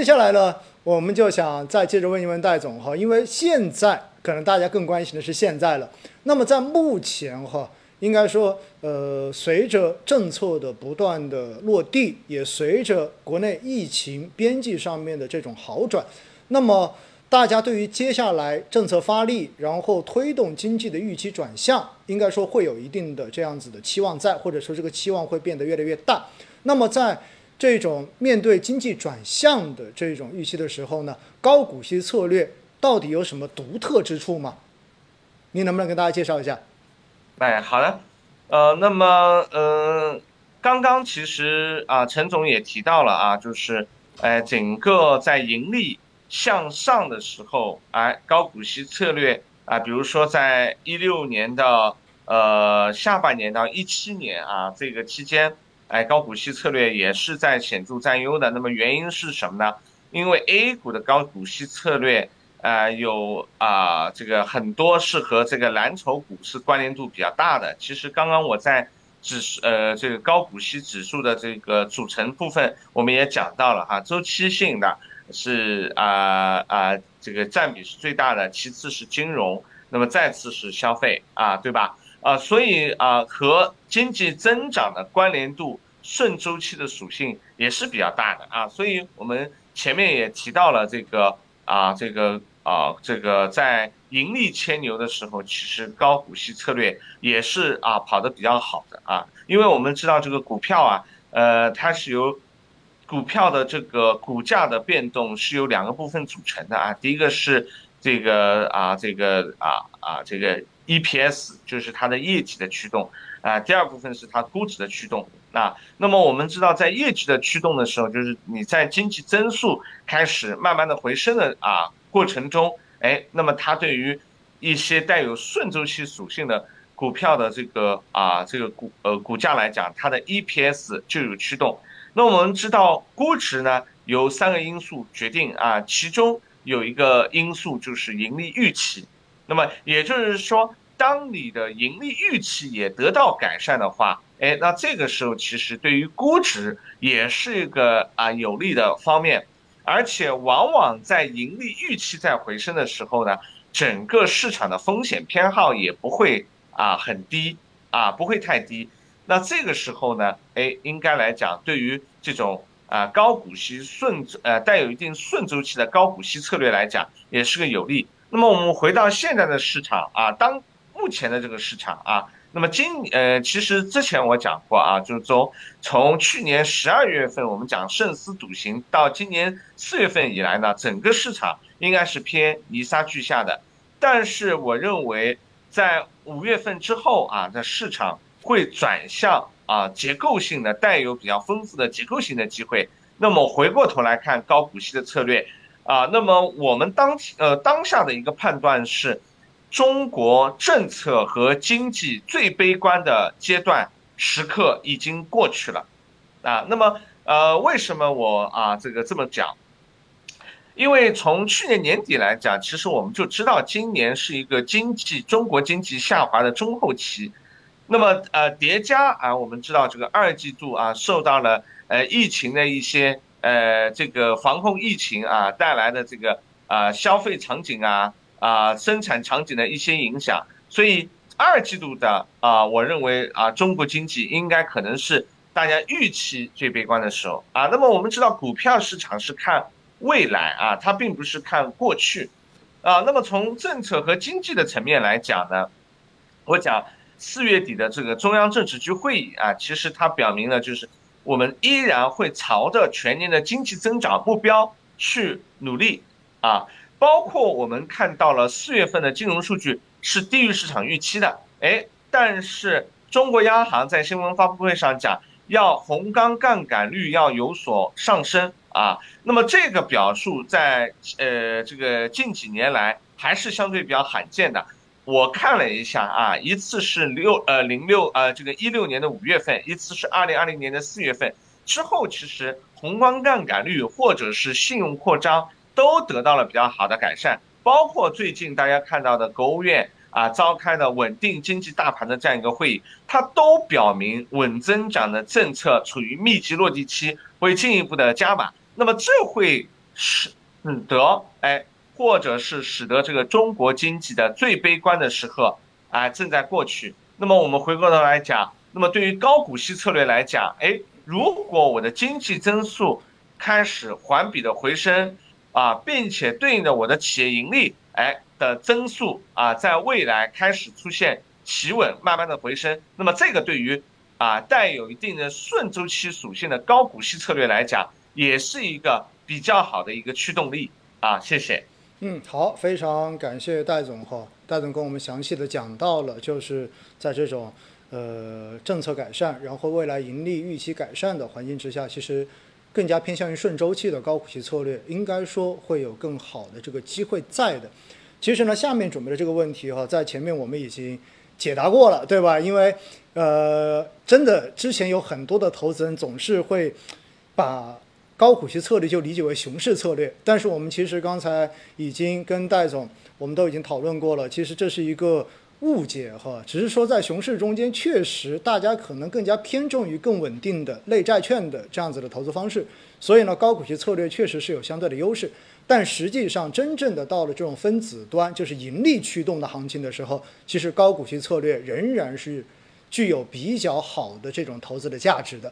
接下来呢，我们就想再接着问一问戴总哈，因为现在可能大家更关心的是现在了。那么在目前哈，应该说，呃，随着政策的不断的落地，也随着国内疫情边际上面的这种好转，那么大家对于接下来政策发力，然后推动经济的预期转向，应该说会有一定的这样子的期望在，或者说这个期望会变得越来越大。那么在这种面对经济转向的这种预期的时候呢，高股息策略到底有什么独特之处吗？您能不能跟大家介绍一下？哎，好的，呃，那么呃，刚刚其实啊，陈总也提到了啊，就是哎，整个在盈利向上的时候，哎，高股息策略啊，比如说在一六年的呃下半年到一七年啊这个期间。哎，高股息策略也是在显著占优的。那么原因是什么呢？因为 A 股的高股息策略，呃，有啊，这个很多是和这个蓝筹股是关联度比较大的。其实刚刚我在指数，呃，这个高股息指数的这个组成部分，我们也讲到了哈，周期性的是啊啊，这个占比是最大的，其次是金融，那么再次是消费啊，对吧？啊，所以啊，和经济增长的关联度、顺周期的属性也是比较大的啊。所以我们前面也提到了这个啊，这个啊，这个在盈利牵牛的时候，其实高股息策略也是啊跑得比较好的啊。因为我们知道这个股票啊，呃，它是由股票的这个股价的变动是由两个部分组成的啊。第一个是这个啊，这个啊啊这个。EPS 就是它的业绩的驱动啊，第二部分是它估值的驱动啊。那么我们知道，在业绩的驱动的时候，就是你在经济增速开始慢慢的回升的啊过程中，哎，那么它对于一些带有顺周期属性的股票的这个啊这个股呃股价来讲，它的 EPS 就有驱动。那我们知道估值呢由三个因素决定啊，其中有一个因素就是盈利预期。那么也就是说，当你的盈利预期也得到改善的话，哎，那这个时候其实对于估值也是一个啊有利的方面，而且往往在盈利预期在回升的时候呢，整个市场的风险偏好也不会啊很低啊不会太低，那这个时候呢，哎，应该来讲对于这种啊高股息顺呃带有一定顺周期的高股息策略来讲，也是个有利。那么我们回到现在的市场啊，当目前的这个市场啊，那么今呃，其实之前我讲过啊，就是从从去年十二月份我们讲慎思笃行到今年四月份以来呢，整个市场应该是偏泥沙俱下的。但是我认为在五月份之后啊，在市场会转向啊结构性的带有比较丰富的结构性的机会。那么回过头来看高股息的策略。啊，那么我们当呃当下的一个判断是，中国政策和经济最悲观的阶段时刻已经过去了，啊，那么呃为什么我啊这个这么讲？因为从去年年底来讲，其实我们就知道今年是一个经济中国经济下滑的中后期，那么呃叠加啊，我们知道这个二季度啊受到了呃疫情的一些。呃，这个防控疫情啊带来的这个啊消费场景啊啊生产场景的一些影响，所以二季度的啊，我认为啊中国经济应该可能是大家预期最悲观的时候啊。那么我们知道股票市场是看未来啊，它并不是看过去啊。那么从政策和经济的层面来讲呢，我讲四月底的这个中央政治局会议啊，其实它表明了就是。我们依然会朝着全年的经济增长目标去努力啊，包括我们看到了四月份的金融数据是低于市场预期的，哎，但是中国央行在新闻发布会上讲要宏观杠杆率要有所上升啊，那么这个表述在呃这个近几年来还是相对比较罕见的。我看了一下啊，一次是六呃零六呃这个一六年的五月份，一次是二零二零年的四月份之后，其实宏观杠杆率或者是信用扩张都得到了比较好的改善，包括最近大家看到的国务院啊召开的稳定经济大盘的这样一个会议，它都表明稳增长的政策处于密集落地期，会进一步的加码。那么这会使使得哎，或者是使得这个中国经济的最悲观的时刻啊正在过去。那么我们回过头来讲，那么对于高股息策略来讲，哎，如果我的经济增速开始环比的回升啊，并且对应的我的企业盈利哎的增速啊，在未来开始出现企稳，慢慢的回升，那么这个对于啊带有一定的顺周期属性的高股息策略来讲，也是一个比较好的一个驱动力啊。谢谢。嗯，好，非常感谢戴总哈，戴总跟我们详细的讲到了，就是在这种呃政策改善，然后未来盈利预期改善的环境之下，其实更加偏向于顺周期的高股息策略，应该说会有更好的这个机会在的。其实呢，下面准备的这个问题哈，在前面我们已经解答过了，对吧？因为呃，真的之前有很多的投资人总是会把。高股息策略就理解为熊市策略，但是我们其实刚才已经跟戴总，我们都已经讨论过了，其实这是一个误解哈，只是说在熊市中间，确实大家可能更加偏重于更稳定的类债券的这样子的投资方式，所以呢，高股息策略确实是有相对的优势，但实际上真正的到了这种分子端，就是盈利驱动的行情的时候，其实高股息策略仍然是具有比较好的这种投资的价值的。